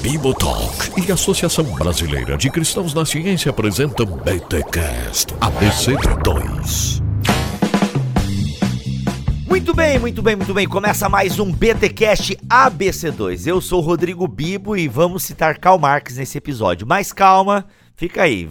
Bibotalk e a Associação Brasileira de Cristãos na Ciência apresentam BTCast ABC2. Muito bem, muito bem, muito bem. Começa mais um BTcast ABC2. Eu sou o Rodrigo Bibo e vamos citar Karl Marx nesse episódio. Mas calma, fica aí.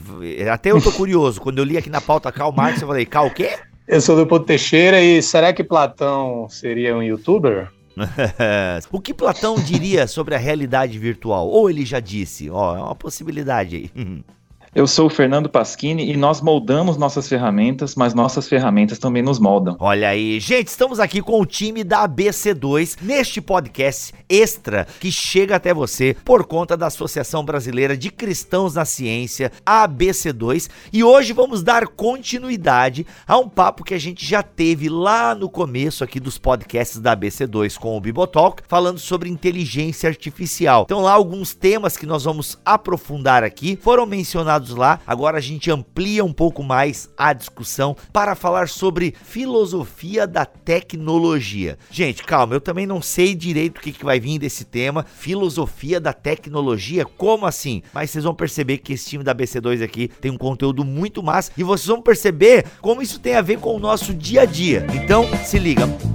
Até eu tô curioso. Quando eu li aqui na pauta Karl Marx, eu falei, Karl o quê? Eu sou do Ponto Teixeira e será que Platão seria um youtuber? o que Platão diria sobre a realidade virtual? Ou ele já disse? Ó, é uma possibilidade aí. Eu sou o Fernando Pasquini e nós moldamos nossas ferramentas, mas nossas ferramentas também nos moldam. Olha aí, gente, estamos aqui com o time da ABC2 neste podcast extra que chega até você por conta da Associação Brasileira de Cristãos na Ciência, a ABC2, e hoje vamos dar continuidade a um papo que a gente já teve lá no começo aqui dos podcasts da ABC2 com o Bibotalk, falando sobre inteligência artificial. Então lá alguns temas que nós vamos aprofundar aqui foram mencionados lá. Agora a gente amplia um pouco mais a discussão para falar sobre filosofia da tecnologia. Gente, calma, eu também não sei direito o que, que vai vir desse tema. Filosofia da tecnologia? Como assim? Mas vocês vão perceber que esse time da BC2 aqui tem um conteúdo muito massa e vocês vão perceber como isso tem a ver com o nosso dia a dia. Então, se liga.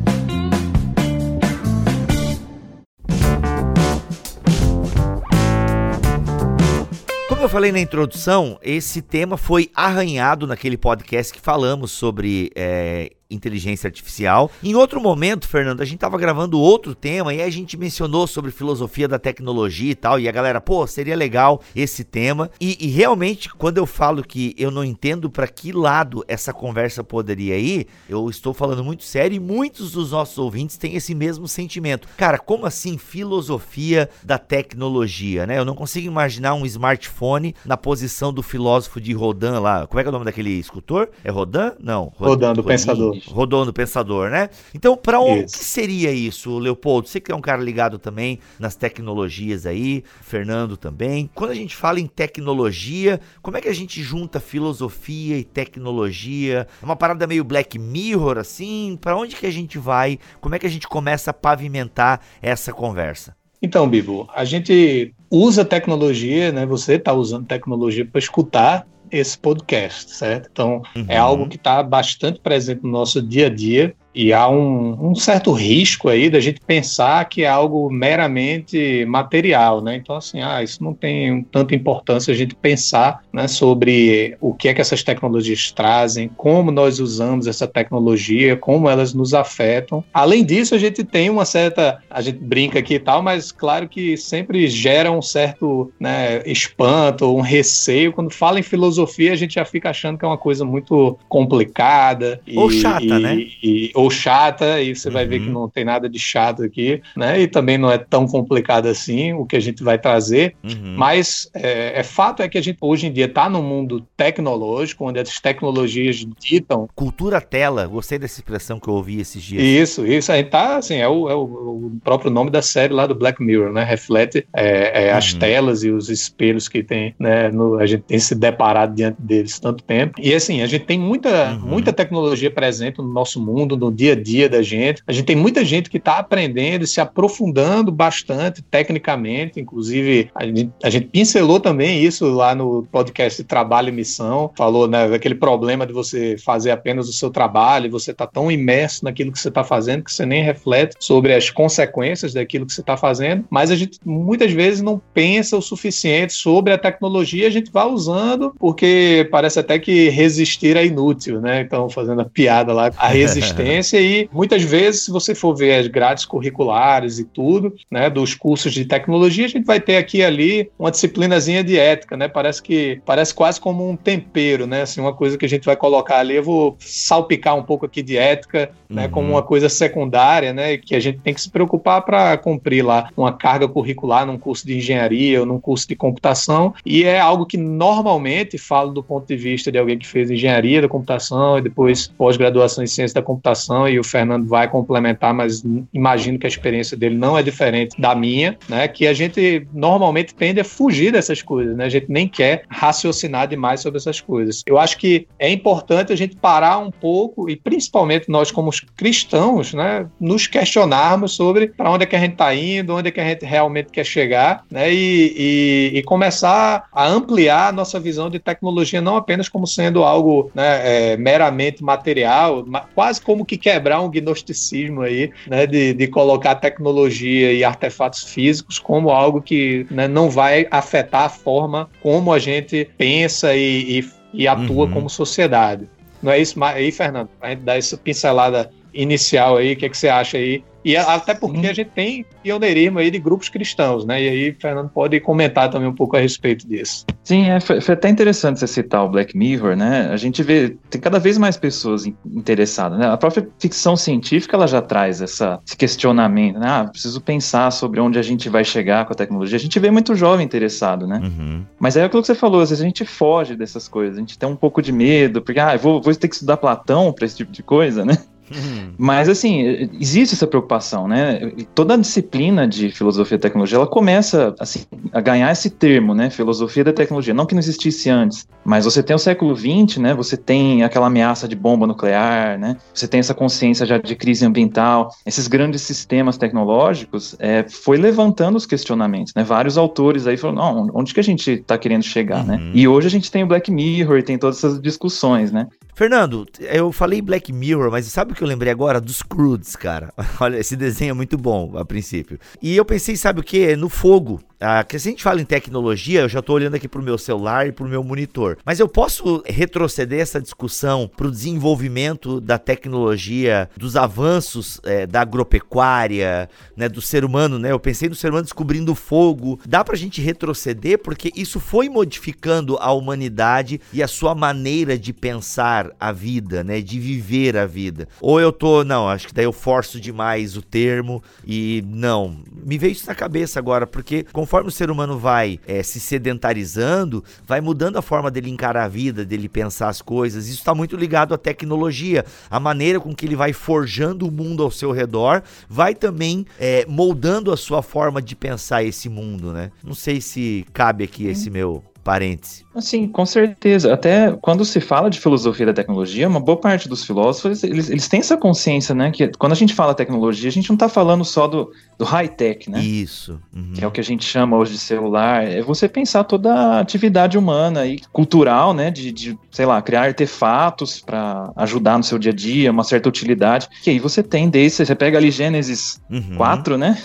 Como eu falei na introdução, esse tema foi arranhado naquele podcast que falamos sobre é, inteligência artificial. Em outro momento, Fernando, a gente tava gravando outro tema e a gente mencionou sobre filosofia da tecnologia e tal, e a galera, pô, seria legal esse tema. E, e realmente, quando eu falo que eu não entendo para que lado essa conversa poderia ir, eu estou falando muito sério e muitos dos nossos ouvintes têm esse mesmo sentimento. Cara, como assim filosofia da tecnologia, né? Eu não consigo imaginar um smartphone na posição do filósofo de Rodin lá. Como é que é o nome daquele escultor? É Rodin? Não. Rodin, do Pensador. Rodou no Pensador, né? Então, para o que seria isso, Leopoldo? Você que é um cara ligado também nas tecnologias aí, Fernando também. Quando a gente fala em tecnologia, como é que a gente junta filosofia e tecnologia? É uma parada meio Black Mirror, assim? Para onde que a gente vai? Como é que a gente começa a pavimentar essa conversa? Então, Bibo, a gente usa tecnologia, né? Você está usando tecnologia para escutar esse podcast, certo? Então, é uhum. é algo que está bastante presente no nosso dia a dia e há um, um, certo risco aí da gente pensar que é algo meramente material, né? Então, assim, ah, isso não tem tanta importância a gente pensar né, sobre o que é que essas tecnologias trazem, como nós usamos essa tecnologia, como elas nos afetam. Além disso, a gente tem uma certa, a gente brinca aqui e tal, mas claro que sempre gera um certo né, espanto, um receio. Quando fala em filosofia, a gente já fica achando que é uma coisa muito complicada. Ou e, chata, e, né? E, ou chata, e você uhum. vai ver que uhum. não tem nada de chato aqui, né? E também não é tão complicado assim o que a gente vai trazer. Uhum. Mas é, é, fato é que a gente hoje em dia está num mundo tecnológico, onde as tecnologias ditam. Cultura tela, gostei dessa expressão que eu ouvi esses dias. Isso, isso. A gente tá assim, é o, é o próprio nome da série lá do Black Mirror, né? Reflete é, é, as uhum. telas e os espelhos que tem, né? No, a gente tem se deparado diante deles tanto tempo. E assim, a gente tem muita, uhum. muita tecnologia presente no nosso mundo, no dia a dia da gente. A gente tem muita gente que está aprendendo e se aprofundando bastante tecnicamente, inclusive a gente, a gente, pincelou também isso lá no podcast Trabalho e Missão, falou né, daquele problema de você fazer apenas o seu trabalho e você está tão imerso naquilo que você está fazendo que você nem reflete sobre as consequências daquilo que você está fazendo, mas a gente muitas vezes não pensa o suficiente sobre a tecnologia, a gente vai usando porque parece até que resistir é inútil, né? Então, fazendo a piada lá, a resistência e muitas vezes, se você for ver as grades curriculares e tudo, né, dos cursos de tecnologia, a gente vai ter aqui e ali uma disciplinazinha de ética, né? Parece que parece quase como um tempero, né? Assim, uma coisa que a gente vai colocar ali, eu vou salpicar um pouco aqui de ética, uhum. né, como uhum. uma coisa secundária, né, que a gente tem que se preocupar para cumprir lá uma carga curricular num curso de engenharia ou num curso de computação, e é algo que normalmente falo do ponto de vista de alguém que fez engenharia da computação e depois pós-graduação em ciência da computação situação e o Fernando vai complementar, mas imagino que a experiência dele não é diferente da minha, né? Que a gente normalmente tende a fugir dessas coisas, né? A gente nem quer raciocinar demais sobre essas coisas. Eu acho que é importante a gente parar um pouco e principalmente nós como cristãos, né, nos questionarmos sobre para onde é que a gente está indo, onde é que a gente realmente quer chegar, né? E, e, e começar a ampliar a nossa visão de tecnologia não apenas como sendo algo né, é, meramente material, quase como que quebrar um gnosticismo aí, né, de, de colocar tecnologia e artefatos físicos como algo que né, não vai afetar a forma como a gente pensa e, e, e atua uhum. como sociedade. Não é isso aí, Fernando? A gente dá essa pincelada inicial aí, o que, é que você acha aí e até porque a gente tem pioneirismo aí de grupos cristãos, né? E aí, Fernando pode comentar também um pouco a respeito disso. Sim, é, foi, foi até interessante você citar o Black Mirror, né? A gente vê, tem cada vez mais pessoas interessadas, né? A própria ficção científica, ela já traz essa, esse questionamento, né? Ah, preciso pensar sobre onde a gente vai chegar com a tecnologia. A gente vê muito jovem interessado, né? Uhum. Mas é aquilo que você falou, às vezes a gente foge dessas coisas, a gente tem um pouco de medo, porque, ah, vou, vou ter que estudar Platão para esse tipo de coisa, né? Uhum. Mas, assim, existe essa preocupação, né? Toda a disciplina de filosofia e tecnologia, ela começa, assim, a ganhar esse termo, né? Filosofia da tecnologia. Não que não existisse antes, mas você tem o século XX, né? Você tem aquela ameaça de bomba nuclear, né? Você tem essa consciência já de crise ambiental. Esses grandes sistemas tecnológicos é, foi levantando os questionamentos, né? Vários autores aí falaram, não, onde que a gente está querendo chegar, né? uhum. né? E hoje a gente tem o Black Mirror e tem todas essas discussões, né? Fernando, eu falei Black Mirror, mas sabe o que eu lembrei agora? Dos Crudes, cara. Olha, esse desenho é muito bom a princípio. E eu pensei, sabe o que? No fogo. Ah, que se a gente fala em tecnologia, eu já estou olhando aqui para o meu celular e para o meu monitor. Mas eu posso retroceder essa discussão para o desenvolvimento da tecnologia, dos avanços é, da agropecuária, né, do ser humano, né? Eu pensei no ser humano descobrindo fogo. Dá para a gente retroceder porque isso foi modificando a humanidade e a sua maneira de pensar a vida, né? De viver a vida. Ou eu tô, não, acho que daí eu forço demais o termo e não. Me veio isso na cabeça agora porque conforme o ser humano vai é, se sedentarizando, vai mudando a forma dele encarar a vida, dele pensar as coisas. Isso está muito ligado à tecnologia, a maneira com que ele vai forjando o mundo ao seu redor, vai também é, moldando a sua forma de pensar esse mundo, né? Não sei se cabe aqui esse meu parêntese. Sim, com certeza. Até quando se fala de filosofia da tecnologia, uma boa parte dos filósofos, eles, eles têm essa consciência, né? Que quando a gente fala tecnologia, a gente não está falando só do, do high-tech, né? Isso. Uhum. Que é o que a gente chama hoje de celular. É você pensar toda a atividade humana e cultural, né? De, de sei lá, criar artefatos para ajudar no seu dia a dia, uma certa utilidade. Que aí você tem desde, você pega ali Gênesis uhum. 4, né?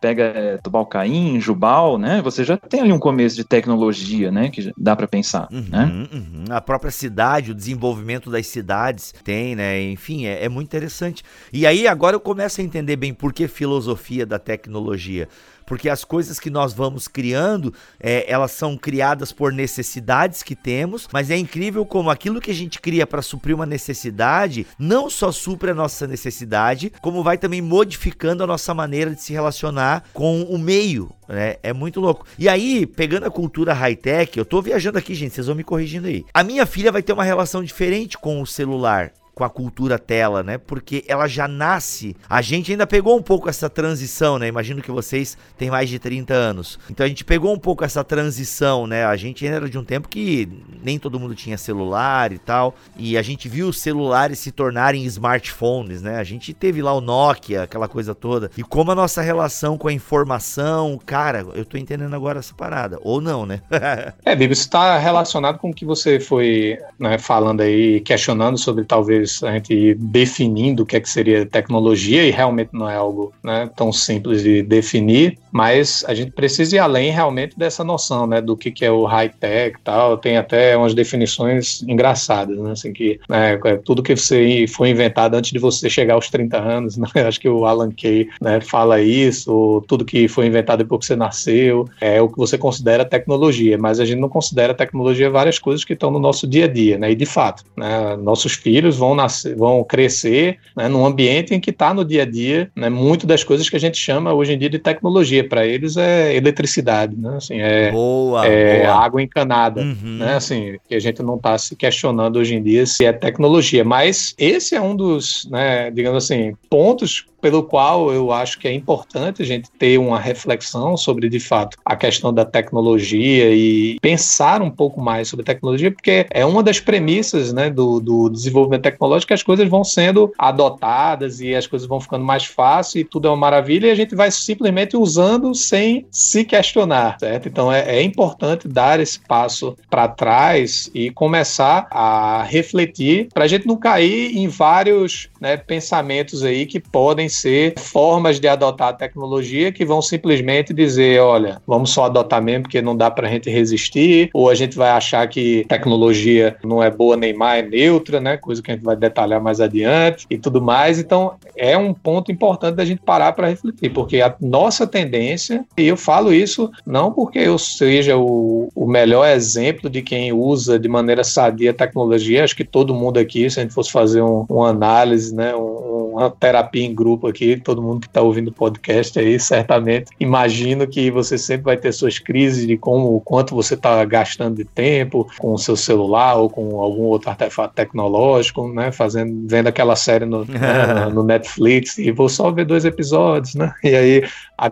Pega é, Tubal Caim, Jubal, né? Você já tem ali um começo de tecnologia, né? Que dá para pensar, uhum, né? Uhum. A própria cidade, o desenvolvimento das cidades tem, né? Enfim, é, é muito interessante. E aí agora eu começo a entender bem por que filosofia da tecnologia porque as coisas que nós vamos criando, é, elas são criadas por necessidades que temos, mas é incrível como aquilo que a gente cria para suprir uma necessidade, não só supre a nossa necessidade, como vai também modificando a nossa maneira de se relacionar com o meio, né? É muito louco. E aí, pegando a cultura high-tech, eu tô viajando aqui, gente, vocês vão me corrigindo aí. A minha filha vai ter uma relação diferente com o celular com a cultura tela, né? Porque ela já nasce. A gente ainda pegou um pouco essa transição, né? Imagino que vocês têm mais de 30 anos. Então a gente pegou um pouco essa transição, né? A gente ainda era de um tempo que nem todo mundo tinha celular e tal. E a gente viu os celulares se tornarem smartphones, né? A gente teve lá o Nokia, aquela coisa toda. E como a nossa relação com a informação, cara, eu tô entendendo agora essa parada. Ou não, né? é, Bibi, isso tá relacionado com o que você foi né, falando aí, questionando sobre talvez a gente ir definindo o que é que seria tecnologia e realmente não é algo né, tão simples de definir, mas a gente precisa ir além realmente dessa noção, né, do que, que é o high-tech tal, tem até umas definições engraçadas, né, assim, que né, é tudo que você foi inventado antes de você chegar aos 30 anos, né, acho que o Alan Kay né, fala isso, tudo que foi inventado depois que você nasceu, é o que você considera tecnologia, mas a gente não considera tecnologia várias coisas que estão no nosso dia a dia, né, e de fato, né, nossos filhos vão nascer, vão crescer né, num ambiente em que está no dia a dia, né, muito das coisas que a gente chama hoje em dia de tecnologia. Para eles é eletricidade, né, assim, é, boa, é boa. água encanada, uhum. né, assim, que a gente não está se questionando hoje em dia se é tecnologia. Mas esse é um dos, né, digamos assim, pontos pelo qual eu acho que é importante a gente ter uma reflexão sobre, de fato, a questão da tecnologia e pensar um pouco mais sobre tecnologia, porque é uma das premissas né, do, do desenvolvimento tecnológico que as coisas vão sendo adotadas e as coisas vão ficando mais fáceis e tudo é uma maravilha e a gente vai simplesmente usando sem se questionar, certo? Então é, é importante dar esse passo para trás e começar a refletir para a gente não cair em vários né, pensamentos aí que podem ser formas de adotar a tecnologia que vão simplesmente dizer, olha, vamos só adotar mesmo porque não dá para a gente resistir, ou a gente vai achar que tecnologia não é boa nem má, é neutra, né? Coisa que a gente vai detalhar mais adiante e tudo mais. Então, é um ponto importante da gente parar para refletir, porque a nossa tendência, e eu falo isso não porque eu seja o, o melhor exemplo de quem usa de maneira sadia a tecnologia, acho que todo mundo aqui, se a gente fosse fazer um, uma análise, né, um, uma terapia em grupo aqui, todo mundo que está ouvindo o podcast aí, certamente imagino que você sempre vai ter suas crises de como o quanto você está gastando de tempo com o seu celular ou com algum outro artefato tecnológico, né? Fazendo, vendo aquela série no, né, no Netflix e vou só ver dois episódios, né? E aí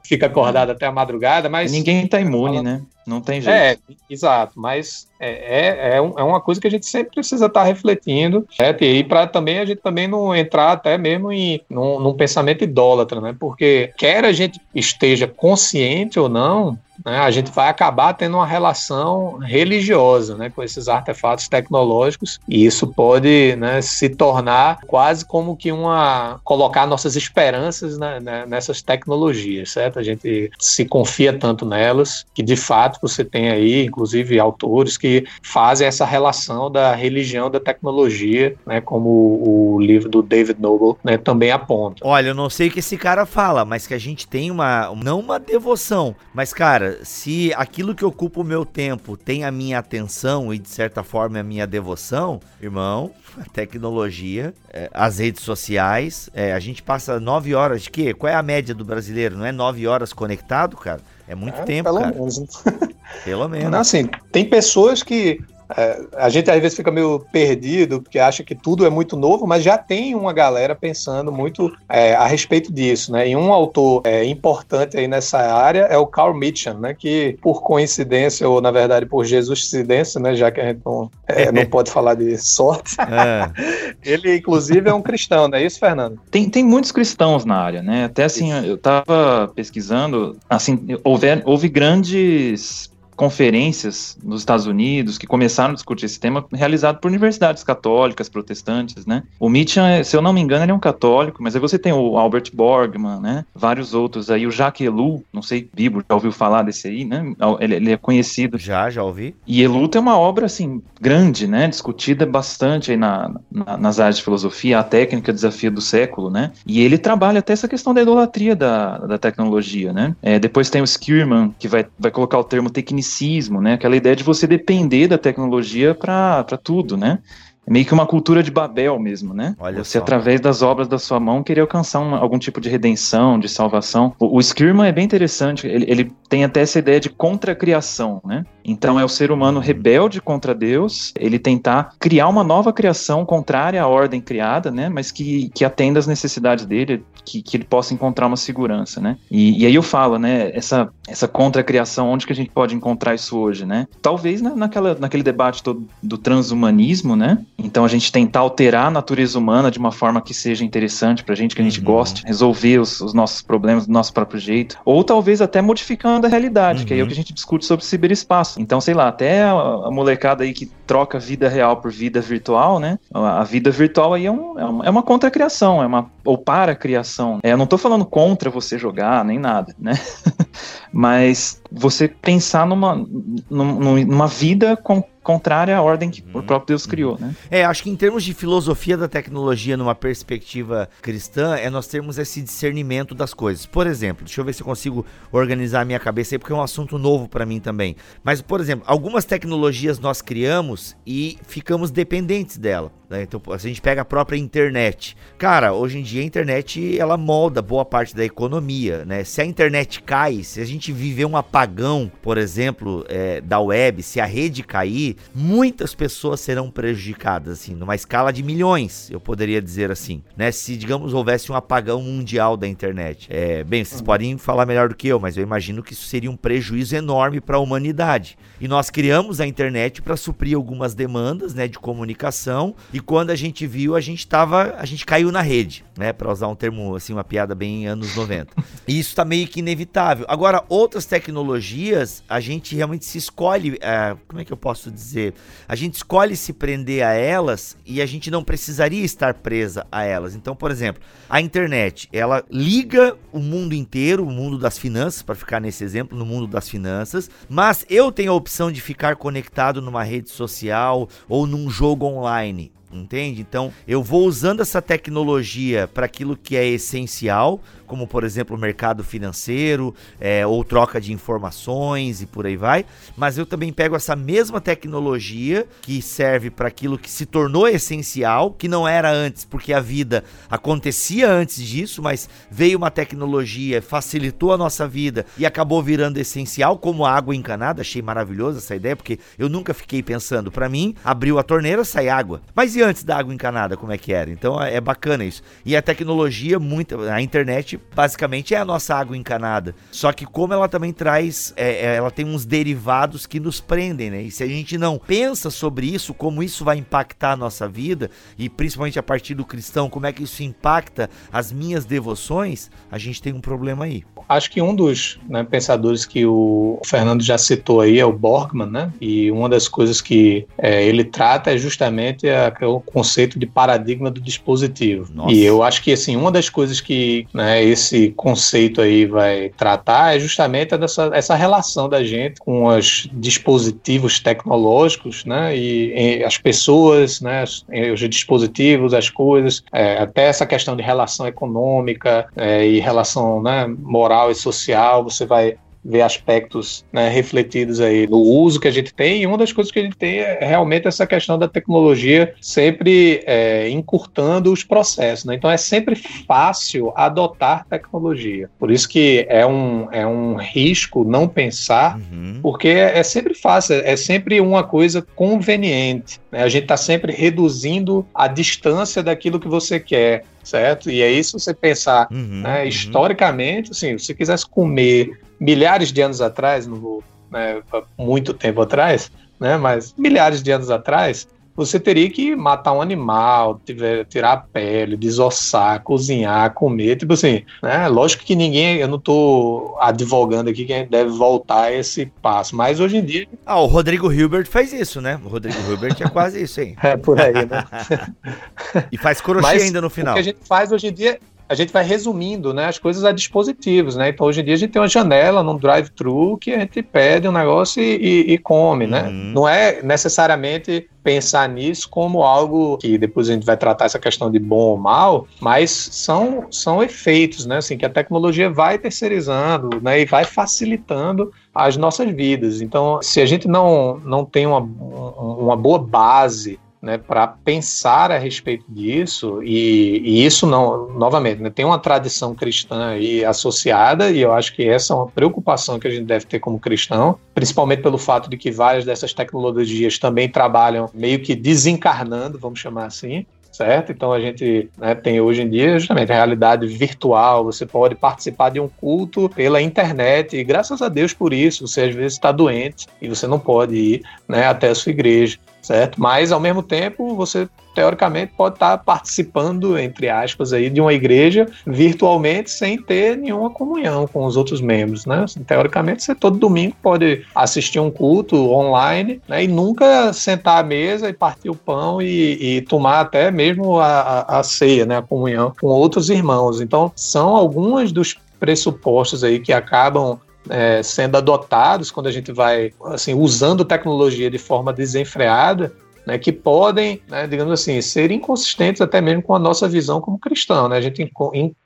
fica acordado até a madrugada, mas. Ninguém está imune, né? Não tem jeito. É, exato, mas é, é, é, é uma coisa que a gente sempre precisa estar tá refletindo, certo? E para também a gente também não entrar até mesmo em num, num pensamento idólatra, né? Porque quer a gente esteja consciente ou não, né, a gente vai acabar tendo uma relação religiosa né, com esses artefatos tecnológicos e isso pode né, se tornar quase como que uma colocar nossas esperanças né, né, nessas tecnologias, certo? A gente se confia tanto nelas que de fato você tem aí, inclusive, autores que fazem essa relação da religião da tecnologia, né, como o livro do David Noble né, também aponta. Olha, eu não sei o que esse cara fala, mas que a gente tem uma não uma devoção, mas cara cara, se aquilo que ocupa o meu tempo tem a minha atenção e de certa forma a minha devoção, irmão, a tecnologia, é, as redes sociais, é, a gente passa nove horas de quê? Qual é a média do brasileiro? Não é nove horas conectado, cara? É muito é, tempo, pelo cara. Menos. pelo menos. Não, assim, tem pessoas que é, a gente às vezes fica meio perdido porque acha que tudo é muito novo, mas já tem uma galera pensando muito é, a respeito disso, né? E um autor é, importante aí nessa área é o Carl Mitchell, né? Que por coincidência ou na verdade por jesuscidência, né? Já que a gente não, é, não pode falar de sorte, é. ele inclusive é um cristão, não é isso, Fernando? Tem, tem muitos cristãos na área, né? Até assim, isso. eu estava pesquisando, assim, houve, houve grandes conferências nos Estados Unidos que começaram a discutir esse tema, realizado por universidades católicas, protestantes, né? O Mitchell, se eu não me engano, ele é um católico, mas aí você tem o Albert Borgman, né? Vários outros aí, o Jacques Ellul, não sei, Bibo, já ouviu falar desse aí, né? Ele, ele, é conhecido. Já, já ouvi. E Ellul tem uma obra, assim, grande, né? Discutida bastante aí na, na, nas áreas de filosofia, a técnica desafio do século, né? E ele trabalha até essa questão da idolatria da, da tecnologia, né? É, depois tem o Skierman, que vai, vai colocar o termo tecnicismo tecnicismo, né? Aquela ideia de você depender da tecnologia para tudo, né? É meio que uma cultura de Babel mesmo, né? Olha Você, só. através das obras da sua mão, querer alcançar uma, algum tipo de redenção, de salvação. O, o Skirman é bem interessante, ele, ele, tem até essa ideia de contra-criação, né? Então é o ser humano rebelde contra Deus, ele tentar criar uma nova criação contrária à ordem criada, né? Mas que, que atenda às necessidades dele, que, que ele possa encontrar uma segurança, né? E, e aí eu falo, né? Essa, essa contra-criação, onde que a gente pode encontrar isso hoje, né? Talvez na, naquela, naquele debate todo do transhumanismo, né? Então a gente tentar alterar a natureza humana de uma forma que seja interessante pra gente, que a gente uhum. goste, resolver os, os, nossos problemas do nosso próprio jeito, ou talvez até modificando a realidade, uhum. que aí é o que a gente discute sobre ciberespaço. Então, sei lá, até a, a molecada aí que troca vida real por vida virtual, né? A, a vida virtual aí é, um, é uma, é uma contra-criação, é uma ou para criação. É, eu não tô falando contra você jogar, nem nada, né? Mas você pensar numa, numa vida com contrária à ordem que uhum. o próprio Deus criou, né? É, acho que em termos de filosofia da tecnologia numa perspectiva cristã, é nós termos esse discernimento das coisas. Por exemplo, deixa eu ver se eu consigo organizar a minha cabeça aí, porque é um assunto novo para mim também. Mas, por exemplo, algumas tecnologias nós criamos e ficamos dependentes dela. Né? Então, a gente pega a própria internet. Cara, hoje em dia a internet ela molda boa parte da economia, né? Se a internet cai, se a gente viver um apagão, por exemplo, é, da web, se a rede cair, muitas pessoas serão prejudicadas, assim, numa escala de milhões, eu poderia dizer assim, né? Se, digamos, houvesse um apagão mundial da internet. É, bem, vocês uhum. podem falar melhor do que eu, mas eu imagino que isso seria um prejuízo enorme para a humanidade. E nós criamos a internet para suprir algumas demandas, né, de comunicação e quando a gente viu, a gente tava, a gente caiu na rede, né, para usar um termo assim, uma piada bem anos 90. E isso tá meio que inevitável. Agora, outras tecnologias, a gente realmente se escolhe, é, como é que eu posso dizer? A gente escolhe se prender a elas e a gente não precisaria estar presa a elas. Então, por exemplo, a internet, ela liga o mundo inteiro, o mundo das finanças, para ficar nesse exemplo, no mundo das finanças, mas eu tenho a opção de ficar conectado numa rede social ou num jogo online entende? Então, eu vou usando essa tecnologia para aquilo que é essencial, como por exemplo o mercado financeiro, é, ou troca de informações e por aí vai, mas eu também pego essa mesma tecnologia que serve para aquilo que se tornou essencial, que não era antes, porque a vida acontecia antes disso, mas veio uma tecnologia, facilitou a nossa vida e acabou virando essencial, como a água encanada. Achei maravilhosa essa ideia, porque eu nunca fiquei pensando, para mim, abriu a torneira, sai água. Mas e antes da água encanada, como é que era? Então é bacana isso. E a tecnologia, muito, a internet basicamente é a nossa água encanada. Só que como ela também traz, é, é, ela tem uns derivados que nos prendem, né? E se a gente não pensa sobre isso, como isso vai impactar a nossa vida, e principalmente a partir do cristão, como é que isso impacta as minhas devoções, a gente tem um problema aí. Acho que um dos né, pensadores que o Fernando já citou aí é o Borgman, né? E uma das coisas que é, ele trata é justamente a, o conceito de paradigma do dispositivo. Nossa. E eu acho que assim uma das coisas que né, esse conceito aí vai tratar é justamente dessa, essa relação da gente com os dispositivos tecnológicos, né, e, e as pessoas, né, os dispositivos, as coisas, é, até essa questão de relação econômica é, e relação né, moral e social, você vai ver aspectos né, refletidos aí no uso que a gente tem. E uma das coisas que a gente tem é realmente essa questão da tecnologia sempre é, encurtando os processos. Né? Então é sempre fácil adotar tecnologia. Por isso que é um, é um risco não pensar, uhum. porque é, é, sempre fácil, é sempre uma coisa conveniente. Né? A gente está sempre reduzindo a distância daquilo que você quer certo? E aí, se você pensar uhum, né, uhum. historicamente, assim, se você quisesse comer milhares de anos atrás, não vou, né, muito tempo atrás, né, mas milhares de anos atrás, você teria que matar um animal, tiver, tirar a pele, desossar, cozinhar, comer, tipo assim, né? Lógico que ninguém, eu não tô advogando aqui que a gente deve voltar a esse passo, mas hoje em dia... Ah, o Rodrigo Hilbert faz isso, né? O Rodrigo Hilbert é quase isso, hein? É, por aí, né? e faz crochê mas ainda no final. O que a gente faz hoje em dia a gente vai resumindo né, as coisas a dispositivos, né? Então hoje em dia a gente tem uma janela num drive-thru que a gente pede um negócio e, e, e come, né? Uhum. Não é necessariamente pensar nisso como algo que depois a gente vai tratar essa questão de bom ou mal, mas são, são efeitos, né? Assim, que a tecnologia vai terceirizando né, e vai facilitando as nossas vidas. Então, se a gente não, não tem uma, uma boa base né, para pensar a respeito disso, e, e isso não, novamente, né, tem uma tradição cristã aí associada, e eu acho que essa é uma preocupação que a gente deve ter como cristão, principalmente pelo fato de que várias dessas tecnologias também trabalham meio que desencarnando, vamos chamar assim, certo? Então a gente né, tem hoje em dia justamente a realidade virtual, você pode participar de um culto pela internet, e graças a Deus por isso, você às vezes está doente e você não pode ir né, até a sua igreja certo? Mas ao mesmo tempo você teoricamente pode estar participando, entre aspas, aí, de uma igreja virtualmente sem ter nenhuma comunhão com os outros membros, né? Assim, teoricamente, você todo domingo pode assistir um culto online né? e nunca sentar à mesa e partir o pão e, e tomar até mesmo a, a, a ceia, né? A comunhão com outros irmãos. Então, são algumas dos pressupostos aí que acabam é, sendo adotados quando a gente vai assim usando tecnologia de forma desenfreada né, que podem, né, digamos assim, ser inconsistentes até mesmo com a nossa visão como cristão. Né? A gente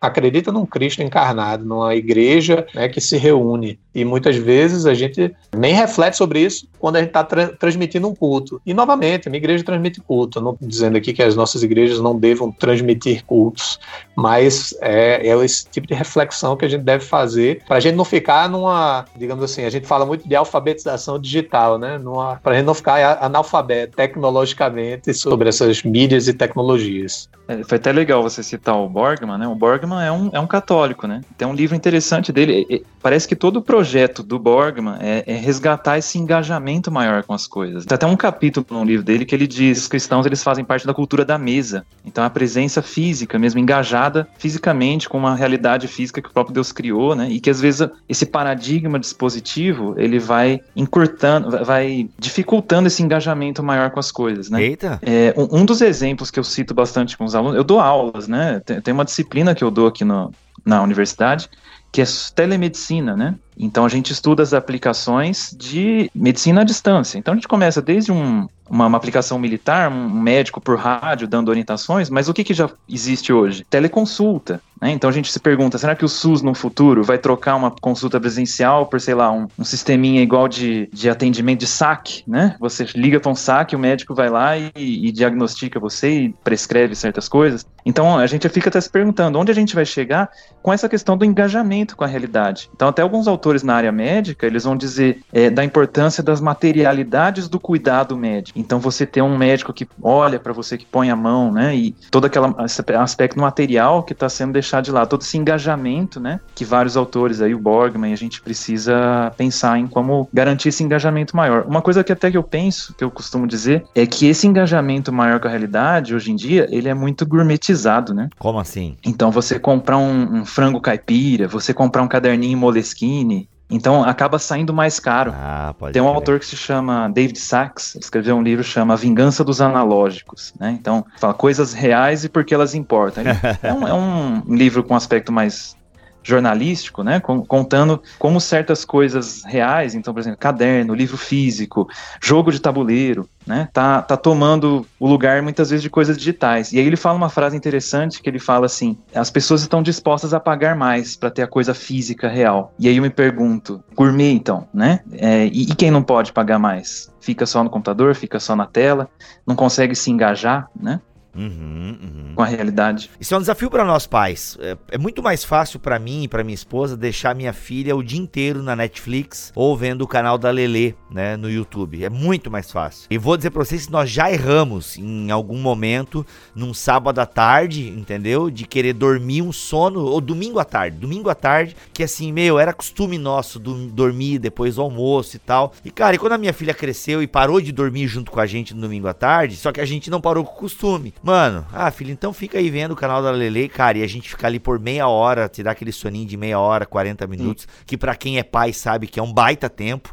acredita num Cristo encarnado, numa igreja né, que se reúne. E muitas vezes a gente nem reflete sobre isso quando a gente está tra transmitindo um culto. E, novamente, a minha igreja transmite culto. Não dizendo aqui que as nossas igrejas não devam transmitir cultos, mas é, é esse tipo de reflexão que a gente deve fazer para a gente não ficar numa, digamos assim, a gente fala muito de alfabetização digital, né? Para a gente não ficar analfabeto tecnologicamente sobre essas mídias e tecnologias. É, foi até legal você citar o Borgman, né? O Borgman é um, é um católico, né? Tem um livro interessante dele. Parece que todo o projeto do Borgman é, é, resgatar esse engajamento maior com as coisas. Tem até um capítulo no livro dele que ele diz que os cristãos eles fazem parte da cultura da mesa. Então a presença física, mesmo engajada fisicamente com uma realidade física que o próprio Deus criou, né? E que às vezes esse paradigma dispositivo ele vai encurtando, vai dificultando esse engajamento maior com as coisas, né? Eita! É, um, um dos exemplos que eu cito bastante com os alunos, eu dou aulas, né? Tem, tem uma disciplina que eu dou aqui no, na universidade que é telemedicina, né? Então a gente estuda as aplicações de medicina à distância. Então a gente começa desde um, uma, uma, aplicação militar, um médico por rádio dando orientações, mas o que, que já existe hoje? Teleconsulta. Né? Então a gente se pergunta, será que o SUS no futuro vai trocar uma consulta presencial por, sei lá, um, um sisteminha igual de, de atendimento de saque, né? Você liga para um saque, o médico vai lá e, e, diagnostica você e prescreve certas coisas. Então a gente fica até se perguntando onde a gente vai chegar com essa questão do engajamento com a realidade. Então até alguns autores na área médica, eles vão dizer é, da importância das materialidades do cuidado médico. Então você ter um médico que olha para você, que põe a mão, né? E todo aquele aspecto material que está sendo deixado de lado, todo esse engajamento, né? Que vários autores aí, o Borgman, a gente precisa pensar em como garantir esse engajamento maior. Uma coisa que até que eu penso, que eu costumo dizer, é que esse engajamento maior com a realidade, hoje em dia, ele é muito gourmetizado, né? Como assim? Então você comprar um, um frango caipira, você comprar um caderninho Moleskine, então acaba saindo mais caro. Ah, Tem um crer. autor que se chama David Sachs, escreveu um livro que chama Vingança dos Analógicos, né? Então fala coisas reais e por que elas importam. é, um, é um livro com aspecto mais jornalístico, né, contando como certas coisas reais, então, por exemplo, caderno, livro físico, jogo de tabuleiro, né, tá, tá tomando o lugar muitas vezes de coisas digitais. E aí ele fala uma frase interessante que ele fala assim: as pessoas estão dispostas a pagar mais para ter a coisa física real. E aí eu me pergunto, gourmet então, né? É, e, e quem não pode pagar mais? Fica só no computador, fica só na tela, não consegue se engajar, né? Uhum, uhum. com a realidade. Isso é um desafio para nós pais. É, é, muito mais fácil para mim e para minha esposa deixar minha filha o dia inteiro na Netflix ou vendo o canal da Lele, né, no YouTube. É muito mais fácil. E vou dizer para vocês que nós já erramos em algum momento, num sábado à tarde, entendeu? De querer dormir um sono, ou domingo à tarde, domingo à tarde, que assim, meu, era costume nosso do, dormir depois do almoço e tal. E cara, e quando a minha filha cresceu e parou de dormir junto com a gente no domingo à tarde, só que a gente não parou com o costume. Mano, ah, filho, então fica aí vendo o canal da Lele, cara, e a gente fica ali por meia hora, te dá aquele soninho de meia hora, 40 minutos, hum. que para quem é pai sabe que é um baita tempo.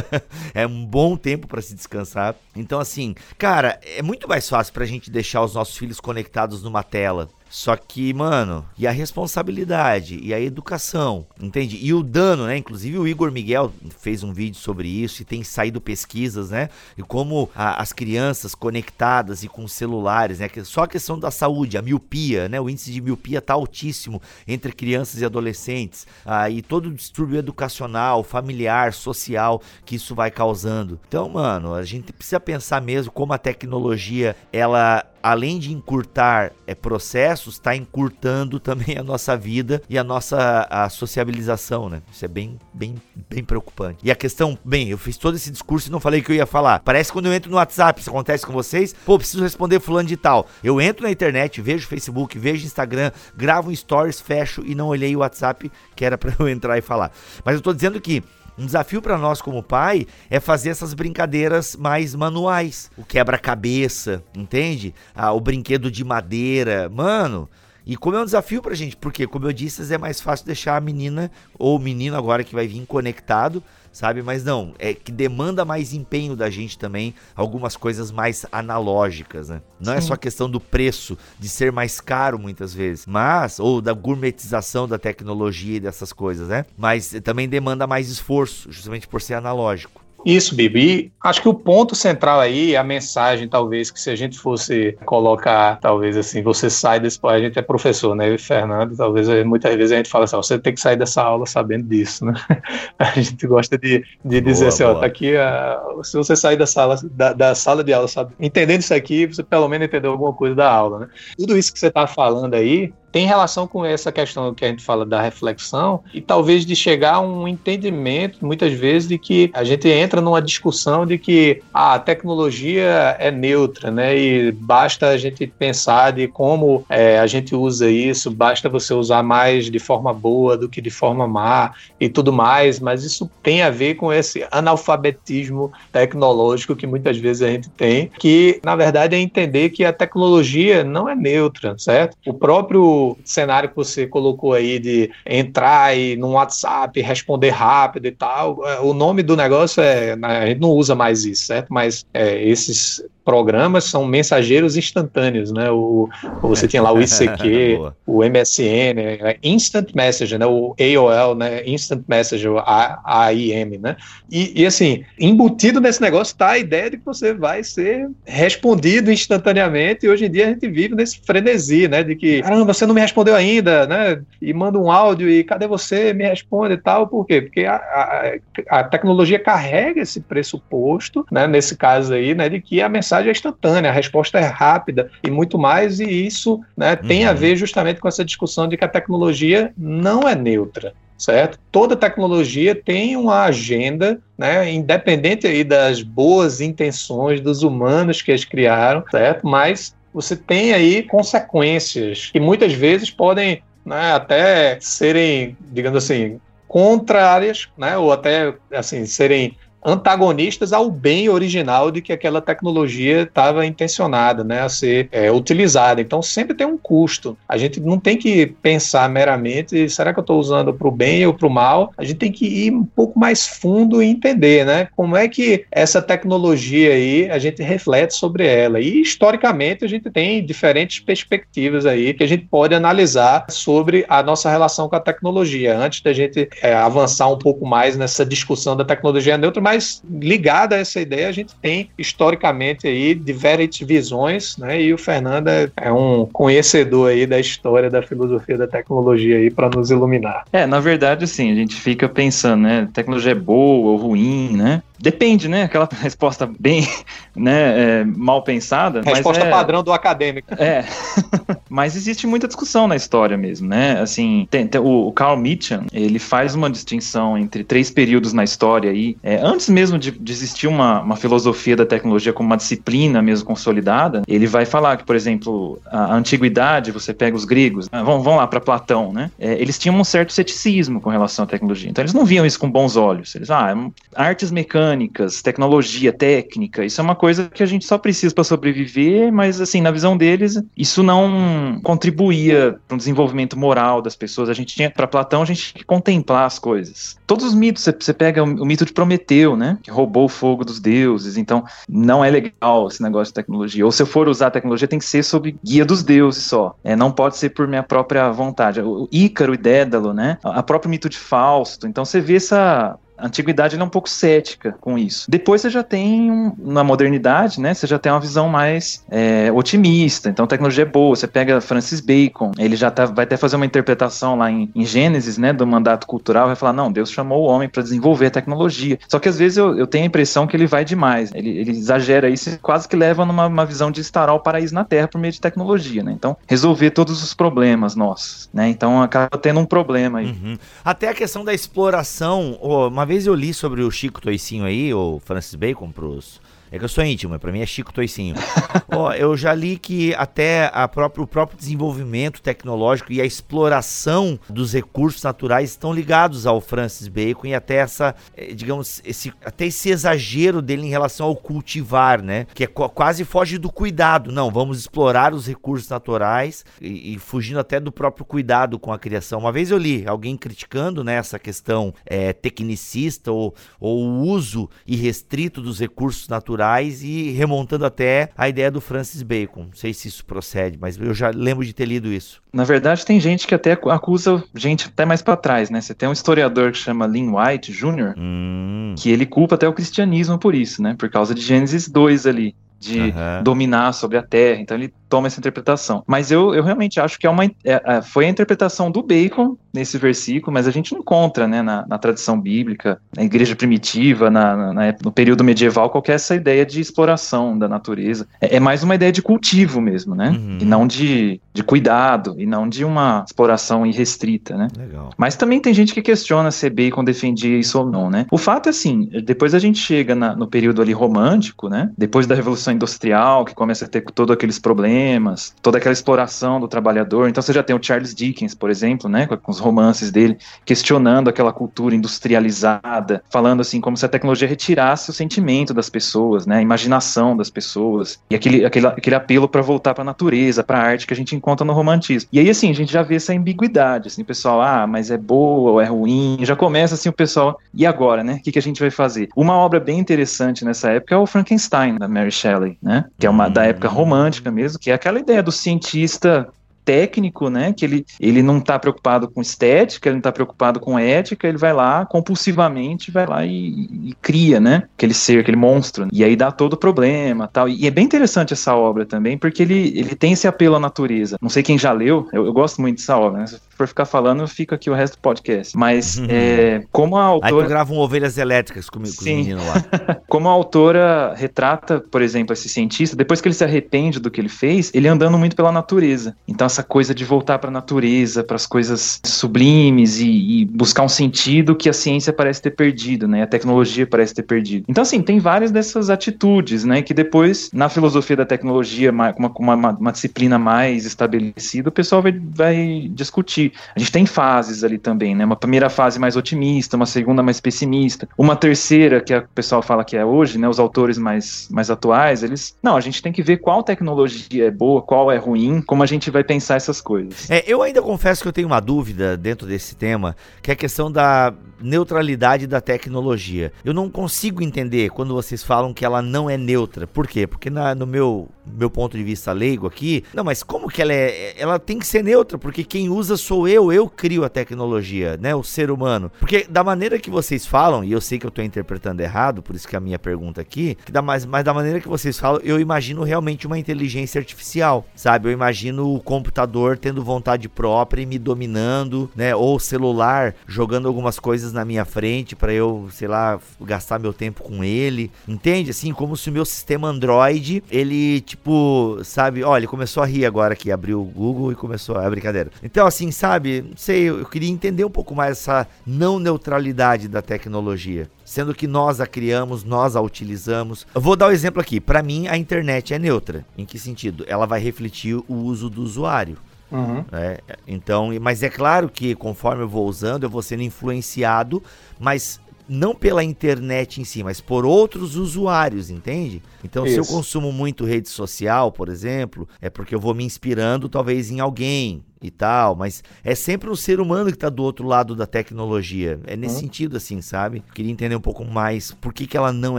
é um bom tempo para se descansar. Então, assim, cara, é muito mais fácil pra gente deixar os nossos filhos conectados numa tela só que, mano, e a responsabilidade, e a educação, entende? E o dano, né? Inclusive o Igor Miguel fez um vídeo sobre isso e tem saído pesquisas, né? E como a, as crianças conectadas e com celulares, né? Só a questão da saúde, a miopia, né? O índice de miopia tá altíssimo entre crianças e adolescentes. Ah, todo o distúrbio educacional, familiar, social que isso vai causando. Então, mano, a gente precisa pensar mesmo como a tecnologia, ela além de encurtar é, processos, está encurtando também a nossa vida e a nossa a sociabilização, né? Isso é bem, bem, bem preocupante. E a questão, bem, eu fiz todo esse discurso e não falei que eu ia falar. Parece quando eu entro no WhatsApp, isso acontece com vocês, pô, preciso responder fulano de tal. Eu entro na internet, vejo Facebook, vejo Instagram, gravo um stories, fecho e não olhei o WhatsApp que era para eu entrar e falar. Mas eu tô dizendo que um desafio para nós como pai é fazer essas brincadeiras mais manuais. O quebra-cabeça, entende? Ah, o brinquedo de madeira. Mano, E como é um desafio pra gente, porque, como eu disse, é mais fácil deixar a menina ou o menino agora que vai vir conectado, sabe? Mas não, é que demanda mais empenho da gente também, algumas coisas mais analógicas, né? Não Sim. é só questão do preço, de ser mais caro muitas vezes, mas, ou da gourmetização da tecnologia e dessas coisas, né? Mas também demanda mais esforço, justamente por ser analógico. Isso, Bibi. Acho que o ponto central aí, a mensagem, talvez, que se a gente fosse colocar, talvez assim, você sai desse. A gente é professor, né? Eu e Fernando, talvez muitas vezes a gente fala assim, você tem que sair dessa aula sabendo disso, né? A gente gosta de, de dizer boa, assim, boa. ó, tá aqui, uh, se você sair da sala, da, da, sala de aula, sabe? Entendendo isso aqui, você pelo menos entendeu alguma coisa da aula, né? Tudo isso que você tá falando aí, tem relação com essa questão que a gente fala da reflexão e talvez de chegar a um entendimento, muitas vezes, de que a gente entra numa discussão de que ah, a tecnologia é neutra, né? E basta a gente pensar de como é, a gente usa isso, basta você usar mais de forma boa do que de forma má e tudo mais, mas isso tem a ver com esse analfabetismo tecnológico que muitas vezes a gente tem, que na verdade é entender que a tecnologia não é neutra, certo? O próprio cenário que você colocou aí de entrar aí no WhatsApp, responder rápido e tal, é, o nome do negócio é. Né, a gente não usa mais isso, certo? Mas é, esses programas são mensageiros instantâneos, né? O, você tinha lá o ICQ, o MSN, né? Instant Messenger, né? O AOL, né? Instant Messenger, a AIM, né? E, e assim, embutido nesse negócio está a ideia de que você vai ser respondido instantaneamente. E hoje em dia a gente vive nesse frenesi, né? De que, caramba, você não me respondeu ainda, né? E manda um áudio e cadê você? Me responde e tal. Por quê? Porque a, a, a tecnologia carrega esse pressuposto, né? Nesse caso aí, né? De que a mensagem mensagem é instantânea, a resposta é rápida e muito mais, e isso né, tem a uhum. ver justamente com essa discussão de que a tecnologia não é neutra certo? Toda tecnologia tem uma agenda, né, independente aí das boas intenções dos humanos que as criaram, certo? Mas você tem aí consequências que muitas vezes podem né, até serem, digamos assim, contrárias, né, ou até assim serem antagonistas ao bem original de que aquela tecnologia estava intencionada né, a ser é, utilizada. Então sempre tem um custo. A gente não tem que pensar meramente, será que eu estou usando para o bem ou para o mal? A gente tem que ir um pouco mais fundo e entender né, como é que essa tecnologia aí a gente reflete sobre ela. E historicamente a gente tem diferentes perspectivas aí que a gente pode analisar sobre a nossa relação com a tecnologia. Antes da gente é, avançar um pouco mais nessa discussão da tecnologia neutra, mas mas ligada a essa ideia, a gente tem historicamente aí diferentes visões, né? E o Fernando é, é um conhecedor aí da história da filosofia da tecnologia aí para nos iluminar. É, na verdade, assim, a gente fica pensando, né? Tecnologia é boa ou ruim, né? Depende, né? Aquela resposta bem né, é, mal pensada. Resposta é, padrão do acadêmico. É. mas existe muita discussão na história mesmo, né? Assim, tem, tem, o, Carl Mitchell, ele faz uma distinção entre três períodos na história aí. É, antes mesmo de, de existir uma, uma filosofia da tecnologia como uma disciplina mesmo consolidada, ele vai falar que, por exemplo, a, a antiguidade, você pega os gregos, ah, vamos, vamos lá para Platão, né? É, eles tinham um certo ceticismo com relação à tecnologia. Então eles não viam isso com bons olhos. Eles, ah, artes mecânicas mecânicas, tecnologia, técnica, isso é uma coisa que a gente só precisa para sobreviver, mas assim, na visão deles, isso não contribuía para o desenvolvimento moral das pessoas. A gente tinha, para Platão, a gente tinha que contemplar as coisas. Todos os mitos, você pega o, mito de Prometeu, né, que roubou o fogo dos deuses, então não é legal esse negócio de tecnologia. Ou se eu for usar tecnologia, tem que ser sob guia dos deuses só. É, não pode ser por minha própria vontade. O Ícaro e Dédalo, né, a próprio mito de Fausto. Então você vê essa a antiguidade é um pouco cética com isso. Depois você já tem, um, na modernidade, né, você já tem uma visão mais é, otimista. Então, tecnologia é boa. Você pega Francis Bacon, ele já tá, vai até fazer uma interpretação lá em, em Gênesis, né, do mandato cultural, vai falar, não, Deus chamou o homem para desenvolver a tecnologia. Só que às vezes eu, eu tenho a impressão que ele vai demais. Ele, ele exagera isso quase que leva numa visão de instaurar o paraíso na Terra por meio de tecnologia, né? Então, resolver todos os problemas nossos, né? Então, acaba tendo um problema aí. Uhum. Até a questão da exploração, uma vez eu li sobre o Chico Toicinho aí, ou Francis Bacon, pros É que eu sou íntimo, pra mim é Chico Toicinho. Ó, eu já li que até a própria, o próprio desenvolvimento tecnológico e a exploração dos recursos naturais estão ligados ao Francis Bacon e até essa, eh, digamos, esse, até esse exagero dele em relação ao cultivar, né? Que é quase foge do cuidado. Não, vamos explorar os recursos naturais e, e, fugindo até do próprio cuidado com a criação. Uma vez eu li alguém criticando né, essa questão é, tecnicista ou, ou o uso irrestrito dos recursos naturais e remontando até a ideia do Francis Bacon. Não sei se isso procede, mas eu já lembro de ter lido isso. Na verdade, tem gente que até acusa gente até mais para trás, né? Você tem um historiador que chama Lynn White Jr., hum. que ele culpa até o cristianismo por isso, né? Por causa de Gênesis 2 ali de uhum. dominar sobre a Terra. Então ele toma essa interpretação. Mas eu, eu realmente acho que é uma, é, é, foi a interpretação do Bacon nesse versículo, mas a gente não encontra né, na, na tradição bíblica, na igreja primitiva, na, na, no período medieval, qualquer essa ideia de exploração da natureza. É, é mais uma ideia de cultivo mesmo, né? Uhum. E não de, de cuidado, e não de uma exploração irrestrita, né? Legal. Mas também tem gente que questiona se Bacon defendia isso ou não, né? O fato é assim, depois a gente chega no período ali romântico, né? Depois da Revolução Industrial, que começa a ter todos aqueles problemas problemas, toda aquela exploração do trabalhador. Então você já tem o Charles Dickens, por exemplo, né, com os romances dele, questionando aquela cultura industrializada, falando assim como se a tecnologia retirasse o sentimento das pessoas, né, a imaginação das pessoas e aquele, aquele, aquele apelo para voltar para a natureza, para a arte que a gente encontra no romantismo. E aí assim a gente já vê essa ambiguidade, assim, o pessoal, ah, mas é boa ou é ruim? Já começa assim o pessoal, e agora, né? O que, que a gente vai fazer? Uma obra bem interessante nessa época é o Frankenstein da Mary Shelley, né? Que é uma da época romântica mesmo, que é aquela ideia do cientista técnico, né? Que ele, ele não está preocupado com estética, ele não está preocupado com ética, ele vai lá compulsivamente, vai lá e, e, cria, né? Aquele ser, aquele monstro. E aí dá todo o problema tal. E é bem interessante essa obra também, porque ele, ele tem esse apelo à natureza. Não sei quem já leu, eu, eu gosto muito dessa obra, né? For ficar falando, eu fico aqui o resto do podcast. Mas uhum. é, como a autora. Aí tu grava um ovelhas elétricas comigo, com os meninos lá. como a autora retrata, por exemplo, esse cientista, depois que ele se arrepende do que ele fez, ele andando muito pela natureza. Então, essa coisa de voltar para a natureza, para as coisas sublimes e, e, buscar um sentido que a ciência parece ter perdido, né? A tecnologia parece ter perdido. Então, assim, tem várias dessas atitudes, né? Que depois, na filosofia da tecnologia, uma, uma, uma, uma disciplina mais estabelecida, o pessoal vai, vai discutir. A gente tem fases ali também, né? Uma primeira fase mais otimista, uma segunda mais pessimista, uma terceira, que o pessoal fala que é hoje, né? Os autores mais, mais atuais, eles. Não, a gente tem que ver qual tecnologia é boa, qual é ruim, como a gente vai pensar pensar essas coisas. É, eu ainda confesso que eu tenho uma dúvida dentro desse tema, que é a questão da neutralidade da tecnologia. Eu não consigo entender quando vocês falam que ela não é neutra. Por quê? Porque na, no meu, meu ponto de vista leigo aqui, não, mas como que ela é? Ela tem que ser neutra, porque quem usa sou eu, eu crio a tecnologia, né? O ser humano. Porque da maneira que vocês falam, e eu sei que eu estou interpretando errado, por isso que a minha pergunta aqui, que dá mais, mas da maneira que vocês falam, eu imagino realmente uma inteligência artificial, sabe? Eu imagino o computador tendo vontade própria e me dominando, né? Ou o celular jogando algumas coisas na minha frente para eu, sei lá, gastar meu tempo com ele. Entende? Assim, como se o meu sistema Android, ele, tipo, sabe, olha, ele começou a rir agora aqui, abriu o Google e começou a. É brincadeira. Então, assim, sabe, não sei, eu queria entender um pouco mais essa não neutralidade da tecnologia sendo que nós a criamos, nós a utilizamos. Eu vou dar o um exemplo aqui. Para mim, a internet é neutra. Em que sentido? Ela vai refletir o uso do usuário. Uhum. É, então, mas é claro que conforme eu vou usando, eu vou sendo influenciado, mas não pela internet em si, mas por outros usuários, entende? Então, Isso. se eu consumo muito rede social, por exemplo, é porque eu vou me inspirando talvez em alguém e tal, mas é sempre o ser humano que está do outro lado da tecnologia. É nesse uhum. sentido, assim, sabe? queria entender um pouco mais por que, que ela não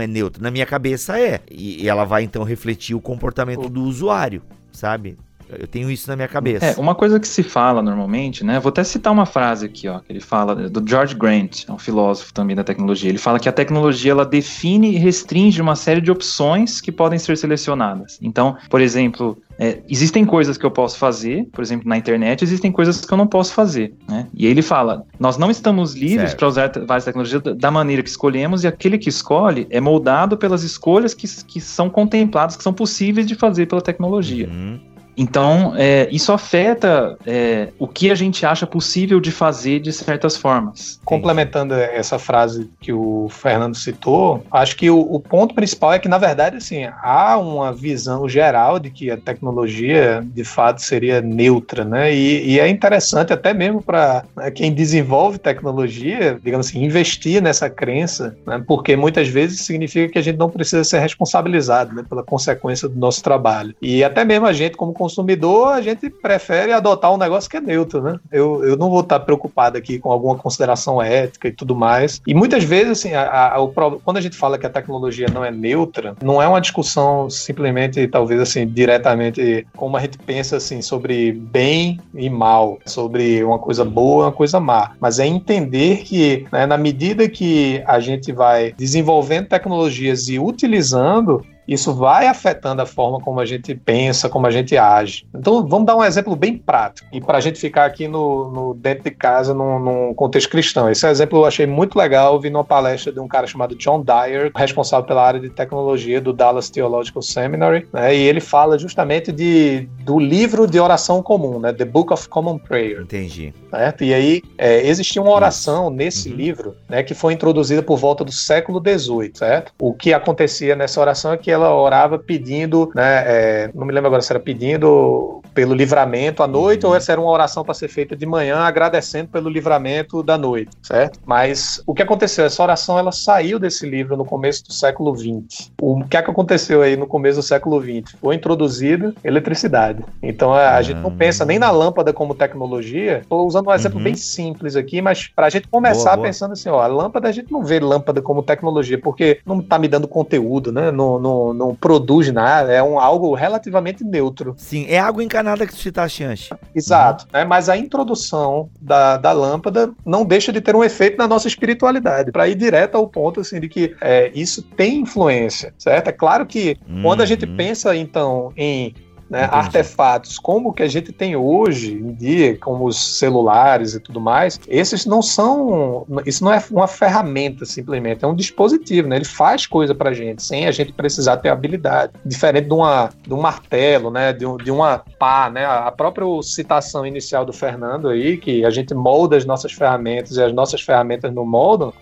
é neutra. Na minha cabeça é. E, e ela vai então refletir o comportamento do usuário, sabe? Eu tenho isso na minha cabeça. É, uma coisa que se fala normalmente, né? Vou até citar uma frase aqui, ó, que ele fala do George Grant, é um filósofo também da tecnologia. Ele fala que a tecnologia ela define e restringe uma série de opções que podem ser selecionadas. Então, por exemplo, é, existem coisas que eu posso fazer, por exemplo, na internet, existem coisas que eu não posso fazer, né? E ele fala, nós não estamos livres para usar várias tecnologias da maneira que escolhemos e aquele que escolhe é moldado pelas escolhas que, que são contempladas, que são possíveis de fazer pela tecnologia. Uhum. Então, é, isso afeta é, o que a gente acha possível de fazer de certas formas. Complementando essa frase que o Fernando citou, acho que o, o ponto principal é que, na verdade, assim, há uma visão geral de que a tecnologia, de fato, seria neutra, né? E, e é interessante até mesmo para né, quem desenvolve tecnologia, digamos assim, investir nessa crença, né? porque muitas vezes significa que a gente não precisa ser responsabilizado né, pela consequência do nosso trabalho. E até mesmo a gente, como consumidor, a gente prefere adotar um negócio que é neutro, né? Eu, eu não vou estar preocupado aqui com alguma consideração ética e tudo mais. E muitas vezes, assim, a, a, o, quando a gente fala que a tecnologia não é neutra, não é uma discussão simplesmente, talvez assim, diretamente como a gente pensa assim sobre bem e mal, sobre uma coisa boa e uma coisa má, mas é entender que né, na medida que a gente vai desenvolvendo tecnologias e utilizando, isso vai afetando a forma como a gente pensa, como a gente age. Então, vamos dar um exemplo bem prático, e para a gente ficar aqui no, no dentro de casa, num, num, contexto cristão. Esse exemplo eu achei muito legal, vi numa palestra de um cara chamado John Dyer, responsável pela área de tecnologia do Dallas Theological Seminary, né, e ele fala justamente de, do livro de oração comum, né, The Book of Common Prayer. Entendi. Certo? E aí, é, existia uma oração nesse uhum. livro, né, que foi introduzida por volta do século XVIII, certo? O que acontecia nessa oração é que ela orava pedindo, né, é, não me lembro agora se era pedindo pelo livramento à noite uhum. ou essa era uma oração para ser feita de manhã, agradecendo pelo livramento da noite, certo? Mas o que aconteceu? Essa oração ela saiu desse livro no começo do século XX. O que é que aconteceu aí no começo do século XX? Foi introduzida eletricidade. Então a, a gente não pensa nem na lâmpada como tecnologia. Estou usando um exemplo uhum. bem simples aqui, mas para a gente começar boa, boa. pensando assim, ó, a lâmpada a gente não vê lâmpada como tecnologia porque não está me dando conteúdo, né? Não, não, não produz nada, é um, algo relativamente neutro. Sim, é água encanada que você está chance. Exato, uhum. né? mas a introdução da, da lâmpada não deixa de ter um efeito na nossa espiritualidade, para ir direto ao ponto assim de que é, isso tem influência, certo? É claro que uhum. quando a gente uhum. pensa então em né, artefatos como o que a gente tem hoje em dia, como os celulares e tudo mais, esses não são. Isso não é uma ferramenta simplesmente, é um dispositivo, né? Ele faz coisa pra gente, sem a gente precisar ter habilidade. Diferente de, uma, de um martelo, né? De, de uma pá, né? A própria citação inicial do Fernando aí, que a gente molda as nossas ferramentas e as nossas ferramentas não moldam,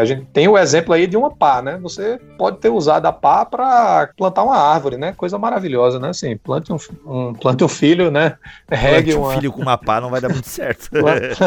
a gente tem o exemplo aí de uma pá, né? Você pode ter usado a pá para plantar uma árvore, né? Coisa maravilhosa, né? Assim, plante um, um, plante um filho, né? Regue plante um uma... filho com uma pá não vai dar muito certo.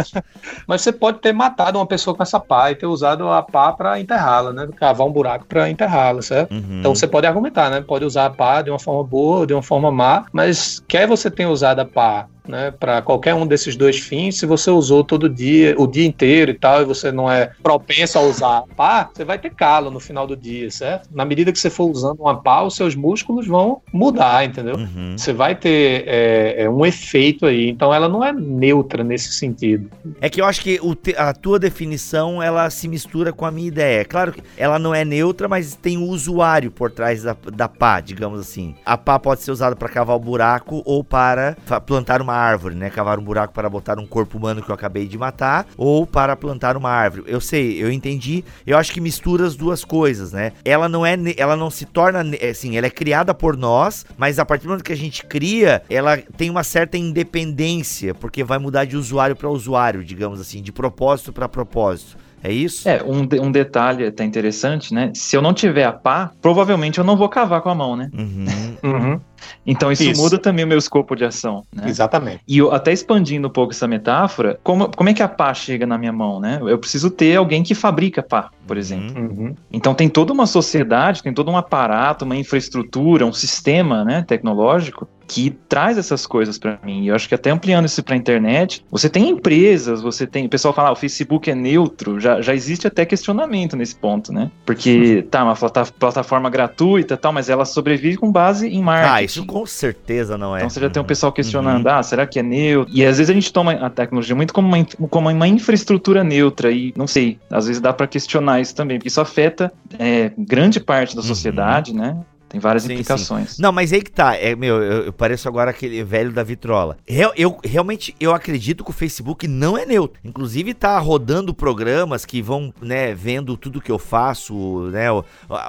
Mas você pode ter matado uma pessoa com essa pá e ter usado a pá para enterrá-la, né? Cavar um buraco para enterrá-la, certo? Uhum. Então você pode argumentar, né? Pode usar a pá de uma forma boa ou de uma forma má, mas quer você tenha usado a pá né, para qualquer um desses dois fins, se você usou todo dia, o dia inteiro e tal, e você não é propenso a usar pá, você vai ter calo no final do dia, certo? Na medida que você for usando uma pá, os seus músculos vão mudar, entendeu? Uhum. Você vai ter é, é, um efeito aí. Então ela não é neutra nesse sentido. É que eu acho que te, a tua definição ela se mistura com a minha ideia. Claro que ela não é neutra, mas tem o usuário por trás da, da pá, digamos assim. A pá pode ser usada para cavar o buraco ou para plantar uma árvore, né? Cavar um buraco para botar um corpo humano que eu acabei de matar, ou para plantar uma árvore. Eu sei, eu entendi. Eu acho que mistura as duas coisas, né? Ela não é, ela não se torna, assim, ela é criada por nós, mas a partir do momento que a gente cria, ela tem uma certa independência, porque vai mudar de usuário para usuário, digamos assim, de propósito para propósito. É isso? É, um, de, um detalhe até interessante, né? Se eu não tiver a pá, provavelmente eu não vou cavar com a mão, né? Uhum. uhum. Então isso, isso, muda também o meu escopo de ação, né? Exatamente. E eu, até expandindo um pouco essa metáfora, como, como é que a pá chega na minha mão, né? Eu preciso ter alguém que fabrica pá, por uhum. exemplo. Uhum. Então tem toda uma sociedade, tem todo um aparato, uma infraestrutura, um sistema, né, tecnológico que traz essas coisas para mim. E eu acho que até ampliando isso para a internet, você tem empresas, você tem. O pessoal fala, ah, o Facebook é neutro, já, já existe até questionamento nesse ponto, né? Porque, tá, uma plataforma gratuita tal, mas ela sobrevive com base em marketing. Ah, isso com certeza não é. Então você já tem um pessoal questionando, uhum. ah, será que é neutro? E às vezes a gente toma a tecnologia muito como uma, como uma infraestrutura neutra, e não sei, às vezes dá para questionar isso também, porque isso afeta é, grande parte da uhum. sociedade, uhum. né? Tem várias sim, implicações. Sim. Não, mas aí que tá. É, meu, eu, eu, pareço agora aquele velho da vitrola. Real, eu realmente eu acredito que o Facebook não é neutro. Inclusive tá rodando programas que vão, né, vendo tudo que eu faço, né? O,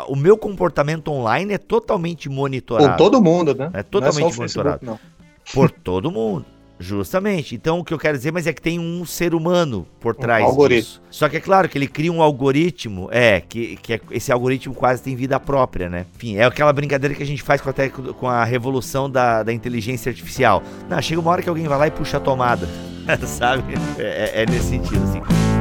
o meu comportamento online é totalmente monitorado. Com todo mundo, né? É totalmente é monitorado. Facebook, Por todo mundo. Justamente. Então o que eu quero dizer, mas é que tem um ser humano por trás um algoritmo. disso. Só que é claro que ele cria um algoritmo, é, que, que é, esse algoritmo quase tem vida própria, né? Enfim, é aquela brincadeira que a gente faz com, até, com a revolução da, da inteligência artificial. Não, chega uma hora que alguém vai lá e puxa a tomada, sabe? É, é, é nesse sentido, assim.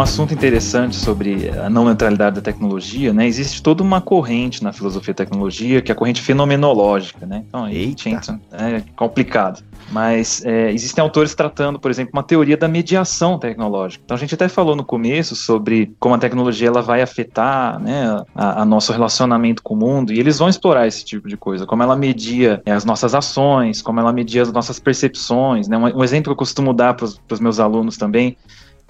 Um assunto interessante sobre a não neutralidade da tecnologia, né? Existe toda uma corrente na filosofia da tecnologia, que é a corrente fenomenológica, né? Então, Eita. é complicado. Mas é, existem autores tratando, por exemplo, uma teoria da mediação tecnológica. Então a gente até falou no começo sobre como a tecnologia ela vai afetar né, a, a nosso relacionamento com o mundo, e eles vão explorar esse tipo de coisa, como ela media é, as nossas ações, como ela media as nossas percepções. Né? Um, um exemplo que eu costumo dar para os meus alunos também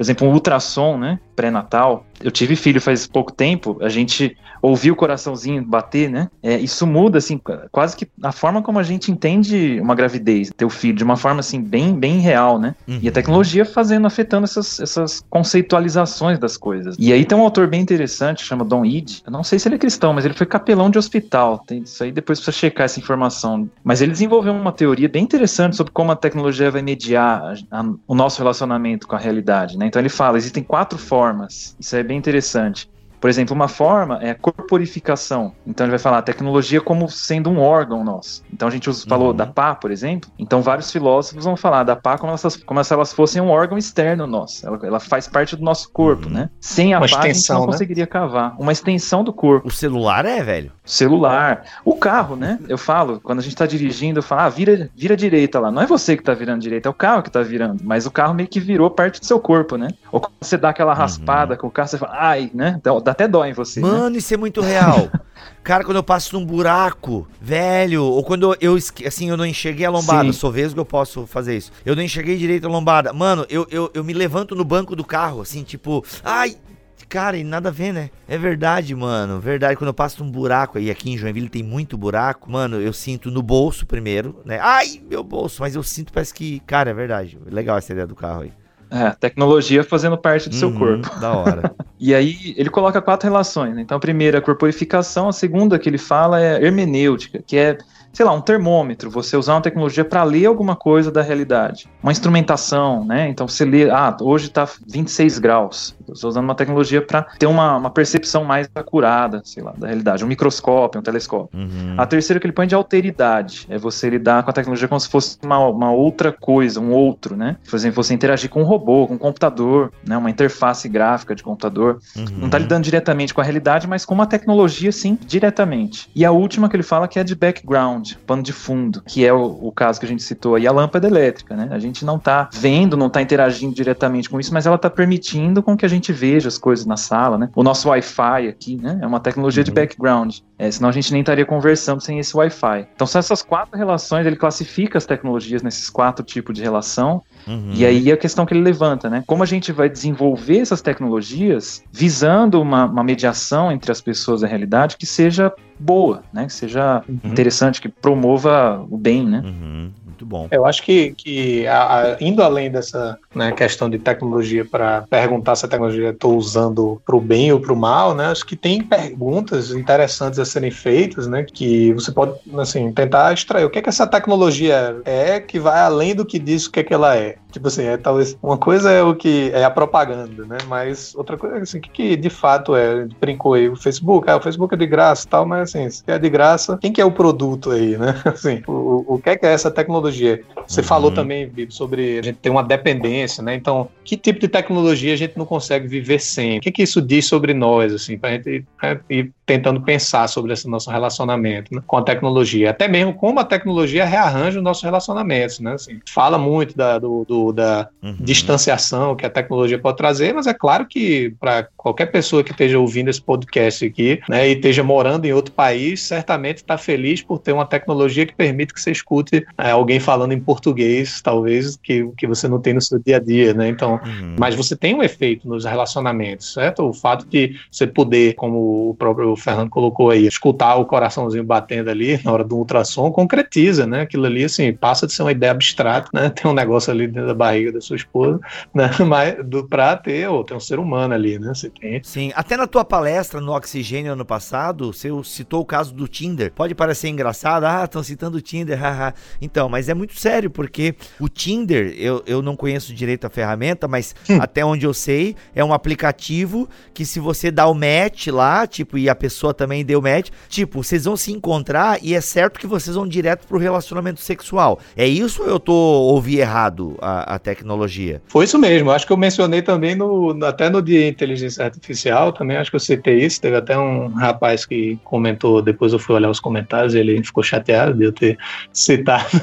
por exemplo, um ultrassom, né, pré-natal. Eu tive filho faz pouco tempo, a gente ouviu o coraçãozinho bater, né? É, isso muda, assim, quase que a forma como a gente entende uma gravidez, ter o filho, de uma forma, assim, bem, bem real, né? Uhum. E a tecnologia fazendo, afetando essas, essas conceitualizações das coisas. E aí tem um autor bem interessante, chama Don Eade. Eu não sei se ele é cristão, mas ele foi capelão de hospital. Tem isso aí, depois precisa checar essa informação. Mas ele desenvolveu uma teoria bem interessante sobre como a tecnologia vai mediar a, a, o nosso relacionamento com a realidade, né? Então ele fala, existem quatro formas. Isso é bem interessante. Por exemplo, uma forma é a corporificação. Então ele vai falar tecnologia como sendo um órgão nosso. Então a gente usa- falou Uhum. da pá, por exemplo. Então vários filósofos vão falar da pá como, elas, como se elas fossem um órgão externo nosso. Ela, ela faz parte do nosso corpo, Uhum. né? Sem a Uma pá a gente extensão, não né? conseguiria cavar. Uma extensão do corpo O celular é, velho? celular, o carro, né? Eu falo, quando a gente tá dirigindo, eu falo, ah, vira, vira direita lá. Não é você que tá virando direita, é o carro que tá virando. Mas o carro meio que virou parte do seu corpo, né? Ou quando você dá aquela raspada com o carro, você fala, ai, né? Dá, dá até dó em você. né? Mano, isso é muito real. Cara, quando eu passo num buraco, velho, ou quando eu, assim, eu não enxerguei a lombada, Sim. sou vesgo, eu posso fazer isso. Eu não enxerguei direito a lombada. Mano, eu, eu, eu me levanto no banco do carro, assim, tipo, ai, cara, e nada a ver, né? É verdade, mano, verdade. Quando eu passo num buraco, e aqui em Joinville tem muito buraco, mano, eu sinto no bolso primeiro, né? Ai, meu bolso, mas eu sinto, parece que, cara, é verdade. Legal essa ideia do carro aí. É, tecnologia fazendo parte do seu Uhum, corpo. Da hora. E aí ele coloca quatro relações. Né? Então a primeira é a corporificação, a segunda que ele fala é hermenêutica, que é, sei lá, um termômetro, você usar uma tecnologia para ler alguma coisa da realidade. Uma instrumentação, né? Então você lê, ah, hoje tá 26 graus. Estou usando uma tecnologia para ter uma, uma percepção mais acurada, sei lá, da realidade. Um microscópio, um telescópio. Uhum. A terceira que ele põe de alteridade é você lidar com a tecnologia como se fosse uma, uma outra coisa, um outro, né? Por exemplo, você interagir com um robô, com um computador, né? Uma interface gráfica de computador. Uhum. Não está lidando diretamente com a realidade, mas com uma tecnologia, sim, diretamente. E a última que ele fala que é de background, pano de fundo, que é o, o caso que a gente citou aí, a lâmpada elétrica, né? A gente não está vendo, não está interagindo diretamente com isso, mas ela está permitindo com que a gente veja as coisas na sala, né? O nosso Wi-Fi aqui, né? É uma tecnologia de background. É, senão a gente nem estaria conversando sem esse Wi-Fi. Então são essas quatro relações, ele classifica as tecnologias nesses quatro tipos de relação, Uhum. e aí a questão que ele levanta, né? Como a gente vai desenvolver essas tecnologias visando uma, uma mediação entre as pessoas e a realidade que seja boa, né? Que seja interessante, que promova o bem, né? Uhum. Muito bom. Eu acho que, que a- a- indo além dessa né, questão de tecnologia para perguntar se a tecnologia estou usando para o bem ou para o mal, né? Acho que tem perguntas interessantes a serem feitas, né? Que você pode assim tentar extrair o que é que essa tecnologia é que vai além do que diz o que é que ela é. Tipo assim, é, talvez uma coisa é o que é a propaganda, né? Mas outra coisa assim, o que, que de fato é? Brincou aí o Facebook, ah, o Facebook é de graça, e tal, mas assim, se é de graça, quem que é o produto aí, né? Assim, o, o que é que é essa tecnologia? Você Uhum. falou também, Bibi, sobre a gente ter uma dependência, né? Então, que tipo de tecnologia a gente não consegue viver sem? O que, que isso diz sobre nós, assim, pra gente né, ir tentando pensar sobre esse nosso relacionamento né, com a tecnologia? Até mesmo como a tecnologia rearranja os nossos relacionamentos, né? Assim, fala muito da, do, do- da Uhum. distanciação que a tecnologia pode trazer, mas é claro que para qualquer pessoa que esteja ouvindo esse podcast aqui, né, e esteja morando em outro país, certamente está feliz por ter uma tecnologia que permite que você escute é, alguém falando em português, talvez que, que você não tem no seu dia a dia, né? Então, Uhum. mas você tem um efeito nos relacionamentos, certo? O fato de você poder, como o próprio Fernando colocou aí, escutar o coraçãozinho batendo ali na hora do ultrassom, concretiza, né? Aquilo ali, assim, passa de ser uma ideia abstrata, né? Tem um negócio ali dentro da barriga da sua esposa, né? Mas do, pra ter, ou tem um ser humano ali, né? Você tem. Sim, até na tua palestra no Oxigênio ano passado, você citou o caso do Tinder. Pode parecer engraçado, ah, estão citando o Tinder, haha. Então, mas é muito sério, porque o Tinder, eu, eu não conheço direito a ferramenta, mas hum. até onde eu sei, é um aplicativo que se você dá o match lá, tipo, e a pessoa também deu match, tipo, vocês vão se encontrar e é certo que vocês vão direto pro relacionamento sexual. É isso ou eu tô ouvi errado a, a tecnologia? Foi isso mesmo. Acho que eu mencionei também no, até no dia inteligência artificial, também acho que eu citei isso. Teve até um rapaz que comentou, depois eu fui olhar os comentários, ele ficou chateado de eu ter citado.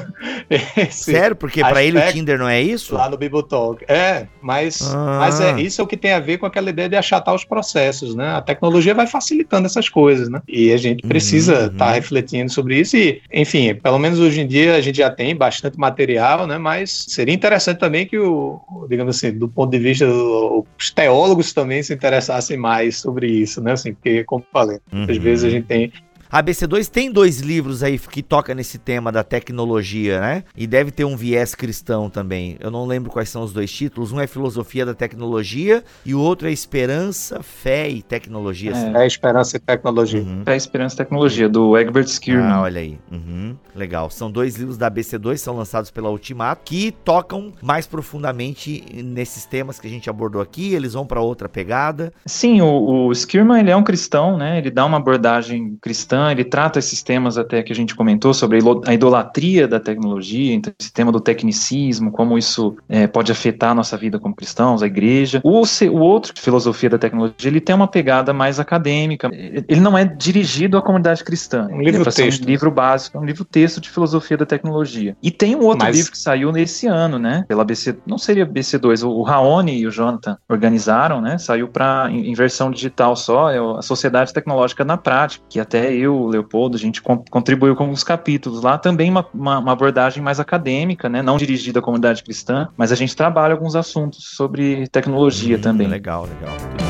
Sério? Porque para ele o Tinder não é isso? Lá no Bibotalk. É, mas, ah. mas é, isso é o que tem a ver com aquela ideia de achatar os processos, né? A tecnologia vai facilitando essas coisas, né? E a gente precisa estar uhum. tá refletindo sobre isso e, enfim, pelo menos hoje em dia a gente já tem bastante material, né? Mas seria interessante também que o, digamos assim, do ponto de vista dos teólogos também se interessassem mais sobre isso, né? Assim, porque, como falei, uhum. às vezes a gente tem a ABC2 tem dois livros aí que toca nesse tema da tecnologia, né? E deve ter um viés cristão também. Eu não lembro quais são os dois títulos. Um é Filosofia da Tecnologia e o outro é Esperança, Fé e Tecnologia. É, é Esperança e Tecnologia. Uhum. Fé, Esperança e Tecnologia, do Egbert Skierman. Ah, olha aí. Uhum. Legal. São dois livros da ABC2, são lançados pela Ultimato, que tocam mais profundamente nesses temas que a gente abordou aqui. Eles vão para outra pegada. Sim, o, o Skierman, ele é um cristão, né? Ele dá uma abordagem cristã ele trata esses temas até que a gente comentou sobre a idolatria da tecnologia, então esse tema do tecnicismo, como isso é, pode afetar a nossa vida como cristãos, a igreja. O, o outro, filosofia da tecnologia, ele tem uma pegada mais acadêmica. Ele não é dirigido à comunidade cristã. Um livro texto. Um livro básico, é um livro texto de filosofia da tecnologia. E tem um outro Mas... livro que saiu nesse ano, né? Pela BC, não seria BC2, o Raoni e o Jonathan organizaram, né? Saiu para em, em versão digital só, é a Sociedade Tecnológica na Prática, que até eu eu, Leopoldo, a gente contribuiu com os capítulos lá, também uma, uma, uma, abordagem mais acadêmica, né, não dirigida à comunidade cristã, mas a gente trabalha alguns assuntos sobre tecnologia hum, também. Legal, legal.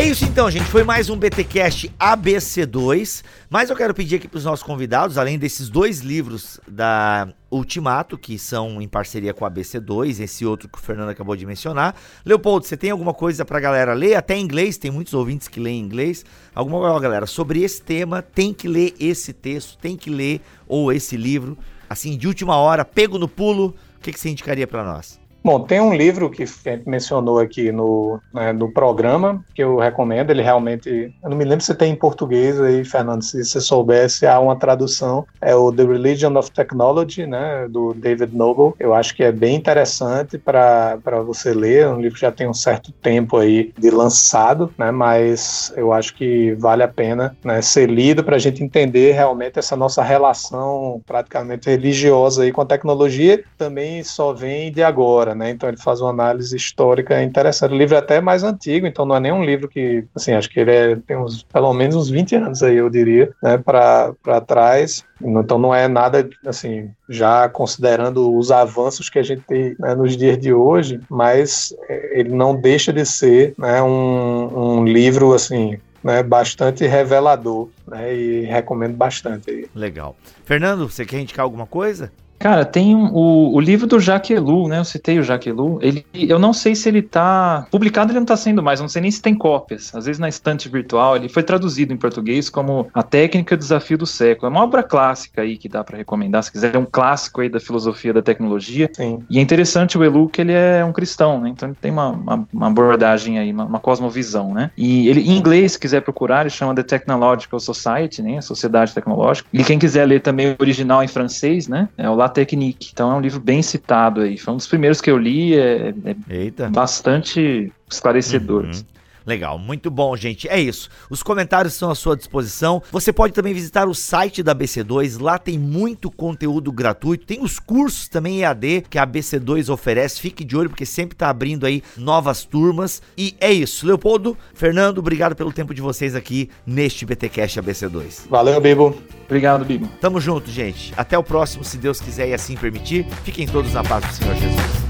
É isso então, gente. Foi mais um BTcast ABC2. Mas eu quero pedir aqui para os nossos convidados, além desses dois livros da Ultimato, que são em parceria com a ABC2, esse outro que o Fernando acabou de mencionar. Leopoldo, você tem alguma coisa para a galera ler? Até em inglês, tem muitos ouvintes que leem inglês. Alguma galera, sobre esse tema, tem que ler esse texto, tem que ler ou esse livro, assim, de última hora, pego no pulo. O que, que você indicaria para nós? Bom, tem um livro que a gente mencionou aqui no, né, no programa, que eu recomendo, ele realmente, eu não me lembro se tem em português aí, Fernando, se você soubesse, há uma tradução, é o The Religion of Technology, né, do David Noble, eu acho que é bem interessante para você ler, é um livro que já tem um certo tempo aí de lançado, né, mas eu acho que vale a pena né, ser lido para a gente entender realmente essa nossa relação praticamente religiosa aí com a tecnologia, também só vem de agora, né? Então ele faz uma análise histórica interessante. O livro é até mais antigo, então não é nem um livro que, assim, acho que ele é, tem uns, pelo menos uns 20 anos aí, eu diria, né, para trás. Então não é nada, assim, já considerando os avanços que a gente tem né, nos dias de hoje, mas é, ele não deixa de ser né, um, um livro, assim, né, bastante revelador, né, e recomendo bastante. Legal. Fernando, você quer indicar alguma coisa? Cara, tem um, o, o livro do Jacques Ellul, né? Eu citei o Jacques Ellul. Ele, eu não sei se ele tá publicado, ele não tá sendo mais. Eu não sei nem se tem cópias. Às vezes na estante virtual ele foi traduzido em português como A Técnica Desafio do Século. É uma obra clássica aí que dá para recomendar. Se quiser, é um clássico aí da filosofia da tecnologia. Sim. E é interessante o Ellul que ele é um cristão, né? Então ele tem uma, uma, uma abordagem aí, uma, uma, cosmovisão, né? E ele em inglês, se quiser procurar, ele chama The Technological Society, né? A Sociedade Tecnológica. E quem quiser ler também o original em francês, né? É o Technique. Então é um livro bem citado aí. Foi um dos primeiros que eu li, é, é bastante esclarecedor. Uhum. Legal, muito bom, gente. É isso. Os comentários estão à sua disposição. Você pode também visitar o site da BC2. Lá tem muito conteúdo gratuito. Tem os cursos também EAD que a BC2 oferece. Fique de olho porque sempre está abrindo aí novas turmas. E é isso. Leopoldo, Fernando, obrigado pelo tempo de vocês aqui neste BTcast ABC2. Valeu, Bibo. Obrigado, Bibo. Tamo junto, gente. Até o próximo, se Deus quiser e assim permitir. Fiquem todos na paz do Senhor Jesus.